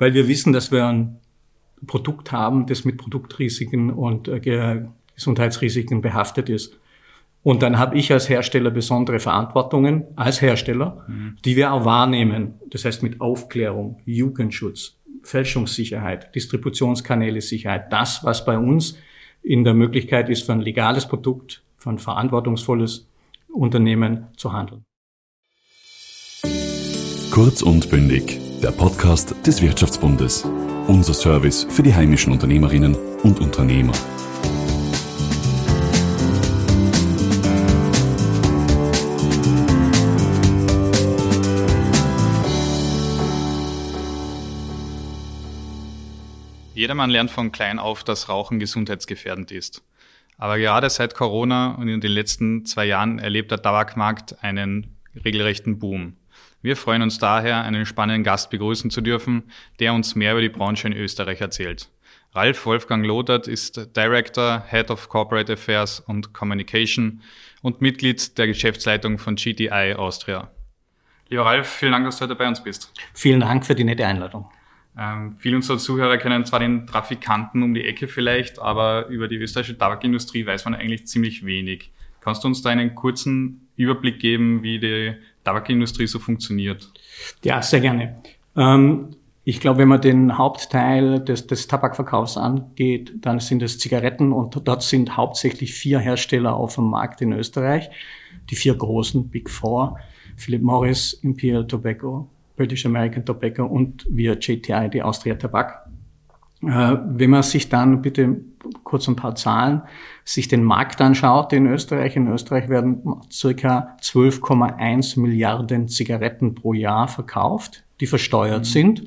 weil wir wissen, dass wir ein Produkt haben, das mit Produktrisiken und äh, Gesundheitsrisiken behaftet ist. Und dann habe ich als Hersteller besondere Verantwortungen, als Hersteller, mhm. die wir auch wahrnehmen. Das heißt mit Aufklärung, Jugendschutz, Fälschungssicherheit, Distributionskanäle Sicherheit. Das, was bei uns in der Möglichkeit ist, für ein legales Produkt, für ein verantwortungsvolles Unternehmen zu handeln. Kurz und bündig, der Podcast des Wirtschaftsbundes. Unser Service für die heimischen Unternehmerinnen und Unternehmer. Jedermann lernt von klein auf, dass Rauchen gesundheitsgefährdend ist. Aber gerade seit Corona und in den letzten zwei Jahren erlebt der Tabakmarkt einen regelrechten Boom. Wir freuen uns daher, einen spannenden Gast begrüßen zu dürfen, der uns mehr über die Branche in Österreich erzählt. Ralf Wolfgang Lothert ist Director, Head of Corporate Affairs und Communication und Mitglied der Geschäftsleitung von GTI Austria. Lieber Ralf, vielen Dank, dass du heute bei uns bist. Vielen Dank für die nette Einladung. Ähm, viele unserer Zuhörer kennen zwar den Trafikanten um die Ecke vielleicht, aber über die österreichische Tabakindustrie weiß man eigentlich ziemlich wenig. Kannst du uns da einen kurzen Überblick geben, wie die Tabakindustrie so funktioniert? Ja, sehr gerne. Ähm, ich glaube, wenn man den Hauptteil des, des Tabakverkaufs angeht, dann sind es Zigaretten und dort sind hauptsächlich vier Hersteller auf dem Markt in Österreich. Die vier großen, Big Four, Philip Morris, Imperial Tobacco, British American Tobacco und wir JTI, die Austria Tabak. Äh, wenn man sich dann bitte kurz ein paar Zahlen, sich den Markt anschaut in Österreich. In Österreich werden circa 12,1 Milliarden Zigaretten pro Jahr verkauft, die versteuert mhm. sind.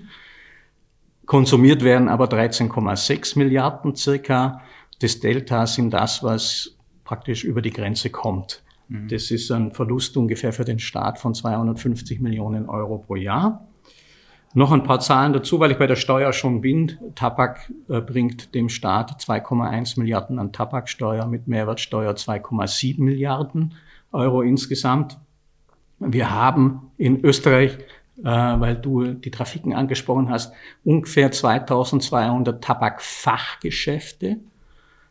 Konsumiert werden aber 13,6 Milliarden circa. Das Delta sind das, was praktisch über die Grenze kommt. Mhm. Das ist ein Verlust ungefähr für den Staat von 250 Millionen Euro pro Jahr. Noch ein paar Zahlen dazu, weil ich bei der Steuer schon bin. Tabak äh, bringt dem Staat 2,1 Milliarden an Tabaksteuer, mit Mehrwertsteuer 2,7 Milliarden Euro insgesamt. Wir haben in Österreich, äh, weil du die Trafiken angesprochen hast, ungefähr 2200 Tabakfachgeschäfte.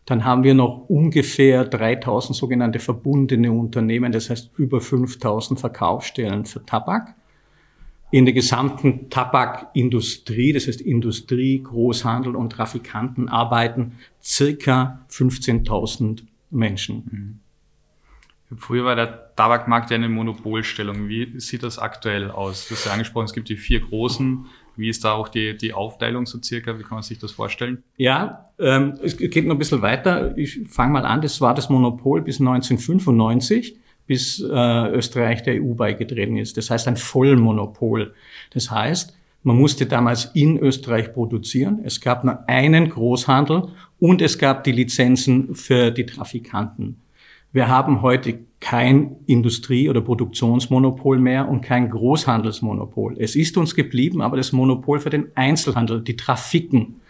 Dann haben wir noch ungefähr 3000 sogenannte verbundene Unternehmen, das heißt über 5000 Verkaufsstellen für Tabak. In der gesamten Tabakindustrie, das heißt Industrie, Großhandel und Trafikanten arbeiten circa 15.000 Menschen. Mhm. Früher war der Tabakmarkt ja eine Monopolstellung. Wie sieht das aktuell aus? Du hast ja angesprochen, es gibt die vier großen wie ist da auch die, die Aufteilung so circa? Wie kann man sich das vorstellen? Ja, ähm, es geht noch ein bisschen weiter. Ich fange mal an. Das war das Monopol bis 1995, bis äh, Österreich der EU beigetreten ist. Das heißt ein Vollmonopol. Das heißt, man musste damals in Österreich produzieren. Es gab nur einen Großhandel und es gab die Lizenzen für die Trafikanten. Wir haben heute kein Industrie- oder Produktionsmonopol mehr und kein Großhandelsmonopol. Es ist uns geblieben, aber das Monopol für den Einzelhandel, die Trafiken.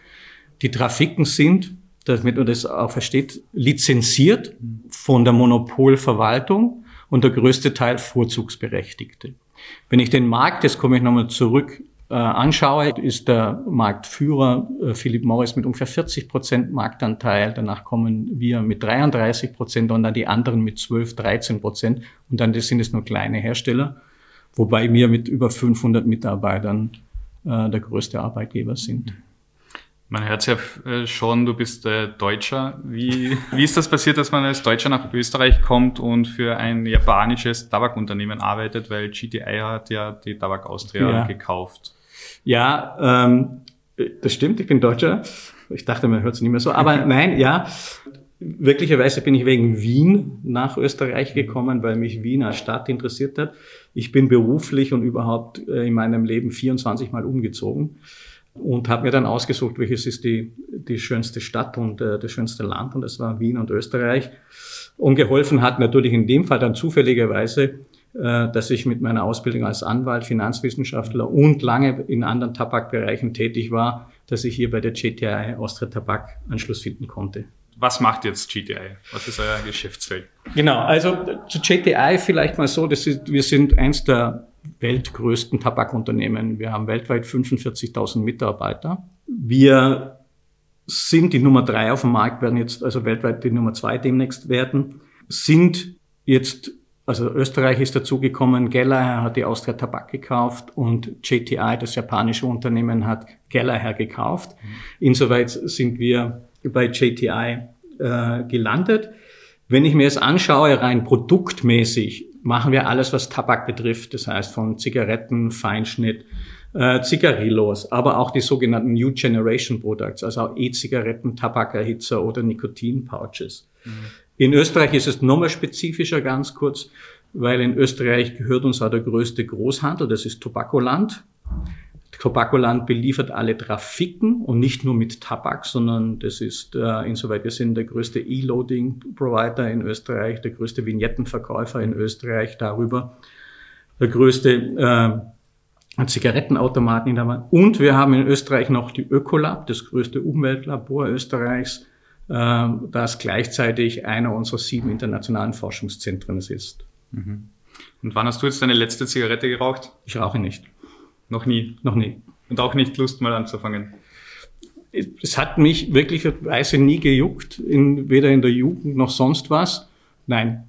Die Trafiken sind, damit man das auch versteht, lizenziert von der Monopolverwaltung und der größte Teil Vorzugsberechtigte. Wenn ich den Markt, jetzt komme ich nochmal zurück äh, anschaue, ist der Marktführer äh, Philip Morris mit ungefähr 40 Prozent Marktanteil. Danach kommen wir mit 33 Prozent und dann die anderen mit 12, 13 Prozent. Und dann sind es nur kleine Hersteller, wobei wir mit über 500 Mitarbeitern äh, der größte Arbeitgeber sind. Man hört ja äh, schon, du bist äh, Deutscher. Wie, wie ist das passiert, dass man als Deutscher nach Österreich kommt und für ein japanisches Tabakunternehmen arbeitet, weil GTI hat ja die Tabak Austria ja. gekauft? Ja, ähm, das stimmt, ich bin Deutscher. Ich dachte, man hört es nicht mehr so. Aber nein, ja. Wirklicherweise bin ich wegen Wien nach Österreich gekommen, weil mich Wien als Stadt interessiert hat. Ich bin beruflich und überhaupt äh, in meinem Leben 24 Mal umgezogen und habe mir dann ausgesucht, welches ist die, die schönste Stadt und äh, das schönste Land und das war Wien und Österreich. Und geholfen hat natürlich in dem Fall dann zufälligerweise äh, dass ich mit meiner Ausbildung als Anwalt, Finanzwissenschaftler und lange in anderen Tabakbereichen tätig war, dass ich hier bei der GTI Austria Tabak Anschluss finden konnte. Was macht jetzt GTI? Was ist euer Geschäftsfeld? Genau, also zu GTI vielleicht mal so, das ist, wir sind eins der weltgrößten Tabakunternehmen. Wir haben weltweit 45.000 Mitarbeiter. Wir sind die Nummer drei auf dem Markt, werden jetzt also weltweit die Nummer zwei demnächst werden, sind jetzt, also Österreich ist dazugekommen, Geller hat die Austria Tabak gekauft und JTI, das japanische Unternehmen, hat Geller gekauft. Mhm. Insoweit sind wir bei JTI äh, gelandet. Wenn ich mir es anschaue, rein produktmäßig, machen wir alles, was Tabak betrifft. Das heißt von Zigaretten, Feinschnitt, äh, Zigarillos, aber auch die sogenannten New Generation Products, also auch E-Zigaretten, Tabakerhitzer oder Nikotin-Pouches. Mhm. In Österreich ist es nochmal spezifischer, ganz kurz, weil in Österreich gehört uns auch der größte Großhandel, das ist Tobakoland. Tobakoland beliefert alle Trafiken und nicht nur mit Tabak, sondern das ist äh, insoweit wir sind der größte E-Loading-Provider in Österreich, der größte Vignettenverkäufer in Österreich darüber, der größte äh, Zigarettenautomaten in der Wand. Und wir haben in Österreich noch die Ökolab, das größte Umweltlabor Österreichs, äh, das gleichzeitig einer unserer sieben internationalen Forschungszentren ist. Mhm. Und wann hast du jetzt deine letzte Zigarette geraucht? Ich rauche nicht. Noch nie. Noch nie. Und auch nicht Lust mal anzufangen. Es hat mich wirklicherweise nie gejuckt, in, weder in der Jugend noch sonst was. Nein.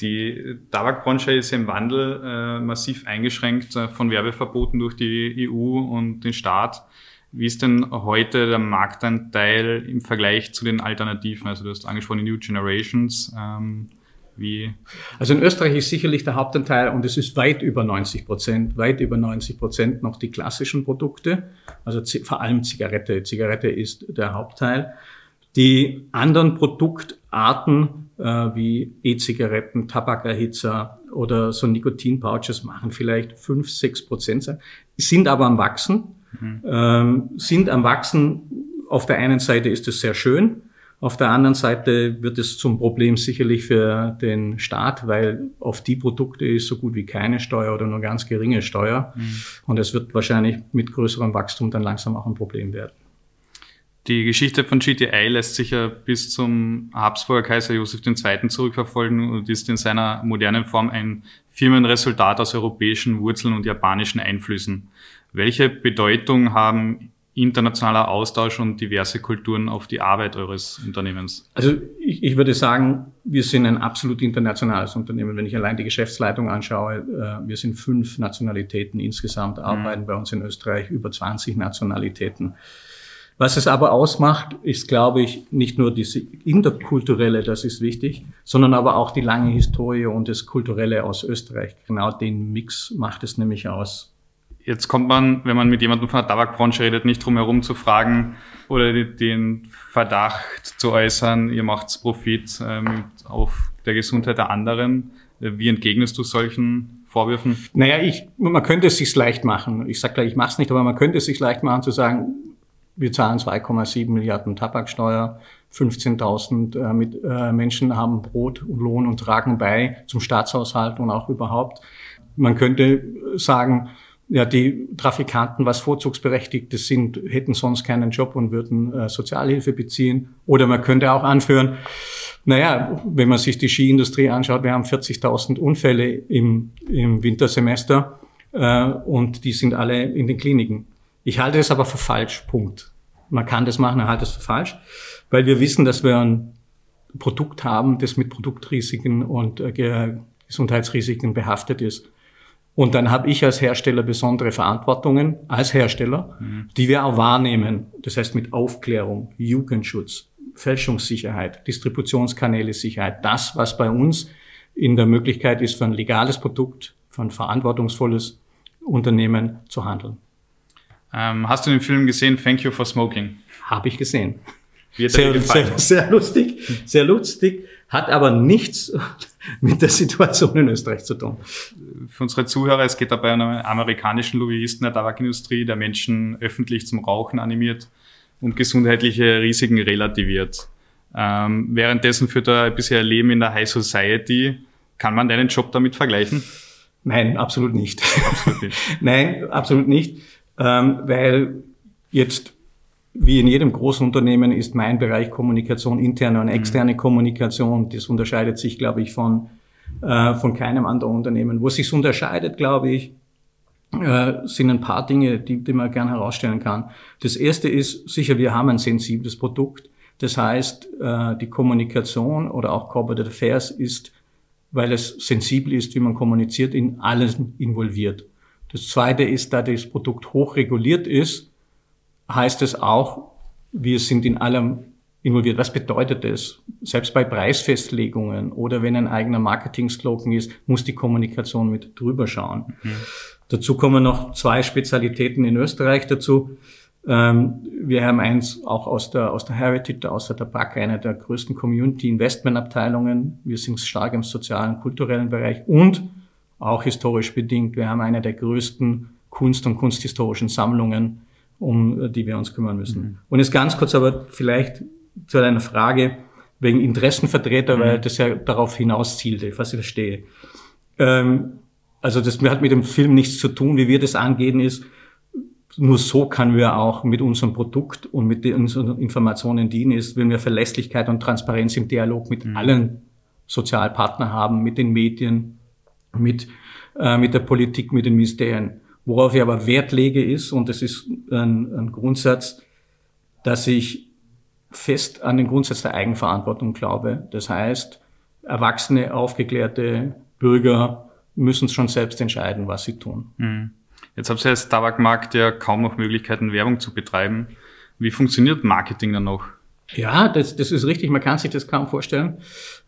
Die Tabakbranche ist im Wandel äh, massiv eingeschränkt äh, von Werbeverboten durch die EU und den Staat. Wie ist denn heute der Marktanteil im Vergleich zu den Alternativen? Also du hast angesprochen, die New Generations. Ähm, wie? Also in Österreich ist sicherlich der Hauptanteil und es ist weit über 90 Prozent, weit über 90 Prozent noch die klassischen Produkte, also vor allem Zigarette. Zigarette ist der Hauptteil. Die anderen Produktarten äh, wie E-Zigaretten, Tabakerhitzer oder so Nikotin-Pouches machen vielleicht 5, 6 Prozent, sind aber am Wachsen, mhm. ähm, sind am Wachsen. Auf der einen Seite ist es sehr schön, auf der anderen Seite wird es zum Problem sicherlich für den Staat, weil auf die Produkte ist so gut wie keine Steuer oder nur ganz geringe Steuer. Mhm. Und es wird wahrscheinlich mit größerem Wachstum dann langsam auch ein Problem werden. Die Geschichte von GTI lässt sich ja bis zum Habsburger Kaiser Josef II. zurückverfolgen und ist in seiner modernen Form ein Firmenresultat aus europäischen Wurzeln und japanischen Einflüssen. Welche Bedeutung haben internationaler Austausch und diverse Kulturen auf die Arbeit eures Unternehmens? Also ich, ich, würde sagen, wir sind ein absolut internationales Unternehmen. Wenn ich allein die Geschäftsleitung anschaue, äh, wir sind fünf Nationalitäten insgesamt, mhm. arbeiten mhm. bei uns in Österreich über 20 Nationalitäten. Was es aber ausmacht, ist, glaube ich, nicht nur diese interkulturelle, das ist wichtig, sondern aber auch die lange Historie und das Kulturelle aus Österreich. Genau den Mix macht es nämlich aus. Jetzt kommt man, wenn man mit jemandem von der Tabakbranche redet, nicht drum herum zu fragen oder den Verdacht zu äußern, ihr macht Profit ähm, auf der Gesundheit der anderen. Wie entgegnest du solchen Vorwürfen? Naja, ich, man könnte es sich leicht machen. Ich sage gleich, ich mache es nicht, aber man könnte es sich leicht machen zu sagen, wir zahlen 2,7 Milliarden Tabaksteuer, 15.000 äh, äh, Menschen haben Brot und Lohn und tragen bei zum Staatshaushalt und auch überhaupt. Man könnte sagen, ja, die Trafikanten, was Vorzugsberechtigte sind, hätten sonst keinen Job und würden äh, Sozialhilfe beziehen. Oder man könnte auch anführen, naja, wenn man sich die Skiindustrie anschaut, wir haben 40.000 Unfälle im, im Wintersemester äh, und die sind alle in den Kliniken. Ich halte es aber für falsch, Punkt. Man kann das machen, ich halte es für falsch, weil wir wissen, dass wir ein Produkt haben, das mit Produktrisiken und äh, Gesundheitsrisiken behaftet ist. Und dann habe ich als Hersteller besondere Verantwortungen als Hersteller, mhm. die wir auch wahrnehmen. Das heißt mit Aufklärung, Jugendschutz, Fälschungssicherheit, Distributionskanäle Sicherheit. Das, was bei uns in der Möglichkeit ist, für ein legales Produkt, für ein verantwortungsvolles Unternehmen zu handeln. Ähm, hast du den Film gesehen, Thank You for Smoking? Habe ich gesehen. Sehr, sehr, sehr lustig, sehr lustig, hat aber nichts mit der Situation in Österreich zu tun. Für unsere Zuhörer, es geht dabei um einen amerikanischen Lobbyisten der Tabakindustrie, der Menschen öffentlich zum Rauchen animiert und gesundheitliche Risiken relativiert. Ähm, währenddessen führt er bisher Leben in der High Society. Kann man deinen Job damit vergleichen? Nein, absolut nicht. Absolut nicht. Nein, absolut nicht, ähm, weil jetzt wie in jedem Großunternehmen ist mein Bereich Kommunikation, interne und externe mhm. Kommunikation. Das unterscheidet sich, glaube ich, von äh, von keinem anderen Unternehmen. Wo es sich unterscheidet, glaube ich, äh, sind ein paar Dinge, die, die man gern herausstellen kann. Das erste ist sicher, wir haben ein sensibles Produkt. Das heißt, äh, die Kommunikation oder auch Corporate Affairs ist, weil es sensibel ist, wie man kommuniziert, in alles involviert. Das zweite ist, da das Produkt hochreguliert ist, heißt es auch, wir sind in allem involviert. Was bedeutet das? Selbst bei Preisfestlegungen oder wenn ein eigener Marketing-Slogan ist, muss die Kommunikation mit drüber schauen. Mhm. Dazu kommen noch zwei Spezialitäten in Österreich dazu. Ähm, wir haben eins auch aus der, aus der Heritage, aus der Tabak, eine der größten Community-Investment-Abteilungen. Wir sind stark im sozialen, kulturellen Bereich und auch historisch bedingt. Wir haben eine der größten Kunst- und kunsthistorischen Sammlungen, um die wir uns kümmern müssen. Mhm. Und jetzt ganz kurz aber vielleicht zu deiner Frage wegen Interessenvertreter, mhm. weil das ja darauf hinaus zielte, was ich verstehe. Ähm, also das hat mit dem Film nichts zu tun. Wie wir das angehen ist, nur so können wir auch mit unserem Produkt und mit unseren Informationen dienen, ist, wenn wir Verlässlichkeit und Transparenz im Dialog mit mhm. allen Sozialpartnern haben, mit den Medien, mit, äh, mit der Politik, mit den Ministerien. Worauf ich aber Wert lege ist, und das ist ein, ein Grundsatz, dass ich fest an den Grundsatz der Eigenverantwortung glaube. Das heißt, erwachsene, aufgeklärte Bürger müssen schon selbst entscheiden, was sie tun. Mhm. Jetzt habt ihr als Tabakmarkt ja kaum noch Möglichkeiten, Werbung zu betreiben. Wie funktioniert Marketing dann noch? Ja, das, das ist richtig. Man kann sich das kaum vorstellen.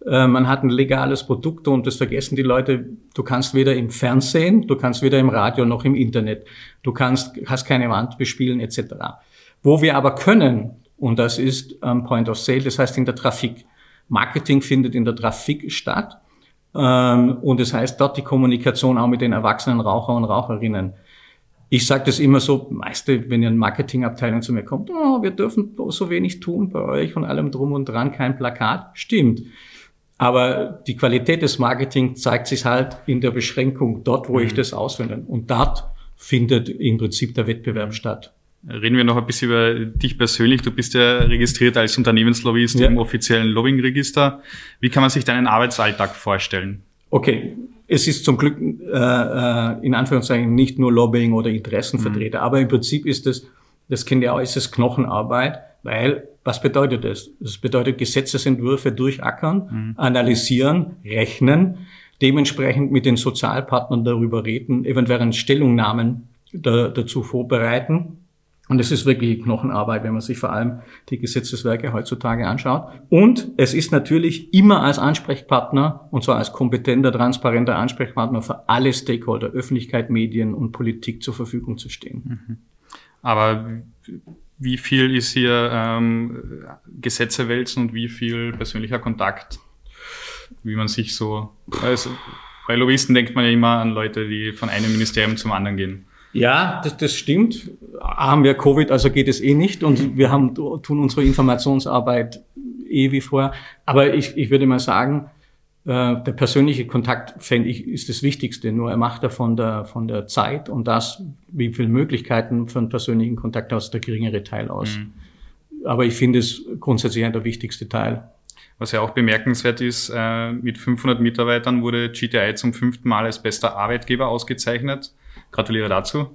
Äh, man hat ein legales Produkt und das vergessen die Leute. Du kannst weder im Fernsehen, du kannst weder im Radio noch im Internet. Du kannst, hast keine Wand bespielen etc. Wo wir aber können, und das ist am Point of Sale, das heißt in der Trafik. Marketing findet in der Trafik statt. Ähm, und das heißt dort die Kommunikation auch mit den erwachsenen Raucher und Raucherinnen. Ich sage das immer so, meiste, wenn eine Marketingabteilung zu mir kommt, oh, wir dürfen so wenig tun bei euch und allem drum und dran, kein Plakat. Stimmt. Aber die Qualität des Marketing zeigt sich halt in der Beschränkung dort, wo mhm. ich das auswende. Und dort findet im Prinzip der Wettbewerb statt. Reden wir noch ein bisschen über dich persönlich. Du bist ja registriert als Unternehmenslobbyist ja. im offiziellen Lobbyingregister. Wie kann man sich deinen Arbeitsalltag vorstellen? Okay, es ist zum Glück äh, äh, in Anführungszeichen nicht nur Lobbying oder Interessenvertreter, mhm. aber im Prinzip ist es, das kennt ihr auch, ist es Knochenarbeit, weil was bedeutet das? Das bedeutet Gesetzesentwürfe durchackern, mhm. analysieren, rechnen, dementsprechend mit den Sozialpartnern darüber reden, eventuell Stellungnahmen da, dazu vorbereiten und es ist wirklich Knochenarbeit, wenn man sich vor allem die Gesetzeswerke heutzutage anschaut. Und es ist natürlich immer als Ansprechpartner, und zwar als kompetenter, transparenter Ansprechpartner für alle Stakeholder, Öffentlichkeit, Medien und Politik zur Verfügung zu stehen. Mhm. Aber wie viel ist hier ähm, Gesetze wälzen und wie viel persönlicher Kontakt, wie man sich so, also bei Lobbyisten denkt man ja immer an Leute, die von einem Ministerium zum anderen gehen. Ja, das, das stimmt. Haben wir Covid, also geht es eh nicht und wir haben, tun unsere Informationsarbeit eh wie vorher. Aber ich, ich würde mal sagen, äh, der persönliche Kontakt, fände ich, ist das Wichtigste. Nur er macht er von der, von der Zeit und das, wie viele Möglichkeiten für einen persönlichen Kontakt aus, der geringere Teil aus. Mhm. Aber ich finde es grundsätzlich der wichtigste Teil. Was ja auch bemerkenswert ist, äh, mit 500 Mitarbeitern wurde GTI zum fünften Mal als bester Arbeitgeber ausgezeichnet. Gratuliere dazu.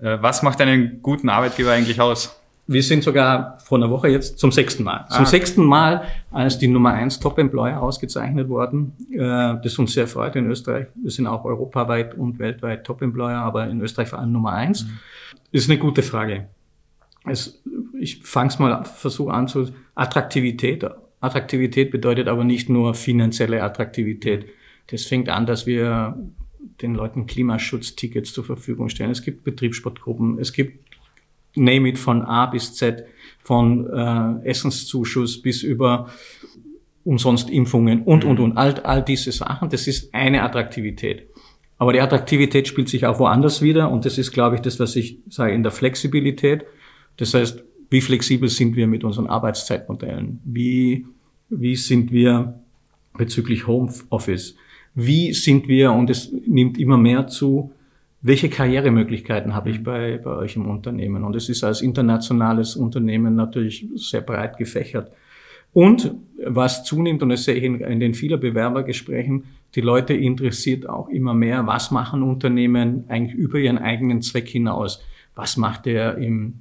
Äh, was macht einen guten Arbeitgeber eigentlich aus? Wir sind sogar vor einer Woche jetzt zum sechsten Mal. Zum ah. sechsten Mal als die Nummer eins Top Employer ausgezeichnet worden. Äh, das uns sehr freut in Österreich. Wir sind auch europaweit und weltweit Top Employer, aber in Österreich vor allem Nummer eins. Mhm. Ist eine gute Frage. Es, ich fange es mal, versuche an zu Attraktivität. Attraktivität bedeutet aber nicht nur finanzielle Attraktivität. Das fängt an, dass wir den Leuten Klimaschutztickets zur Verfügung stellen. Es gibt Betriebssportgruppen, es gibt Name it von A bis Z, von äh, Essenszuschuss bis über umsonst Impfungen und, und, und. All, all diese Sachen, das ist eine Attraktivität. Aber die Attraktivität spielt sich auch woanders wieder und das ist, glaube ich, das, was ich sage, in der Flexibilität. Das heißt, wie flexibel sind wir mit unseren Arbeitszeitmodellen? Wie, wie sind wir bezüglich Homeoffice? Wie sind wir, und es nimmt immer mehr zu, welche Karrieremöglichkeiten habe ich bei, bei euch im Unternehmen? Und es ist als internationales Unternehmen natürlich sehr breit gefächert. Und was zunimmt, und das sehe ich in, in den vielen Bewerbergesprächen, Die Leute interessiert auch immer mehr, was machen Unternehmen eigentlich über ihren eigenen Zweck hinaus? Was macht er im,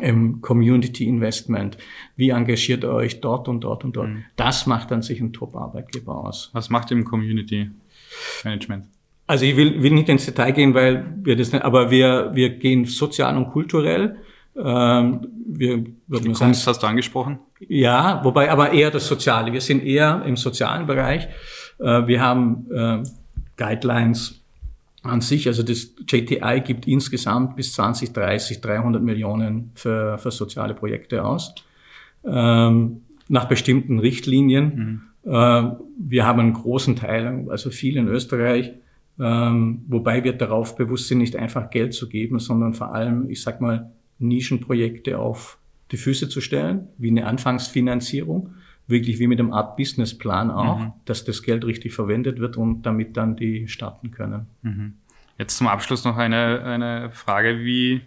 im Community Investment? Wie engagiert ihr euch dort und dort und dort? Mhm. Das macht dann sich ein Top-Arbeitgeber aus. Was macht ihr im Community Management? Also ich will, will nicht ins Detail gehen, weil wir das nicht, aber wir, wir gehen sozial und kulturell. Ähm, wir, Die Kunst hast du angesprochen? Ja, wobei aber eher das Soziale. Wir sind eher im sozialen Bereich. Äh, wir haben äh, Guidelines an sich. Also das JTI gibt insgesamt bis 2030 300 Millionen für, für soziale Projekte aus. Ähm, nach bestimmten Richtlinien. Mhm. Äh, wir haben einen großen Teil, also viel in Österreich, ähm, wobei wir darauf bewusst sind, nicht einfach Geld zu geben, sondern vor allem, ich sag mal, Nischenprojekte auf die Füße zu stellen, wie eine Anfangsfinanzierung, wirklich wie mit einem Art Businessplan auch, mhm. dass das Geld richtig verwendet wird und damit dann die starten können. Mhm. Jetzt zum Abschluss noch eine, eine Frage, wie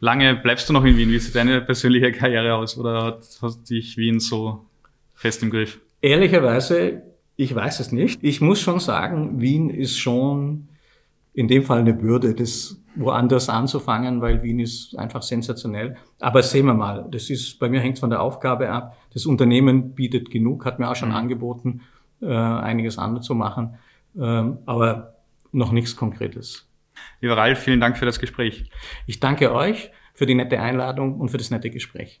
lange bleibst du noch in Wien? Wie sieht deine persönliche Karriere aus oder hat, hat dich Wien so fest im Griff? Ehrlicherweise ich weiß es nicht. Ich muss schon sagen, Wien ist schon in dem Fall eine Bürde, das woanders anzufangen, weil Wien ist einfach sensationell. Aber sehen wir mal, das ist, bei mir hängt es von der Aufgabe ab. Das Unternehmen bietet genug, hat mir auch schon mhm. angeboten, äh, einiges anderes zu machen. Ähm, aber noch nichts Konkretes. Lieber Ralf, vielen Dank für das Gespräch. Ich danke euch für die nette Einladung und für das nette Gespräch.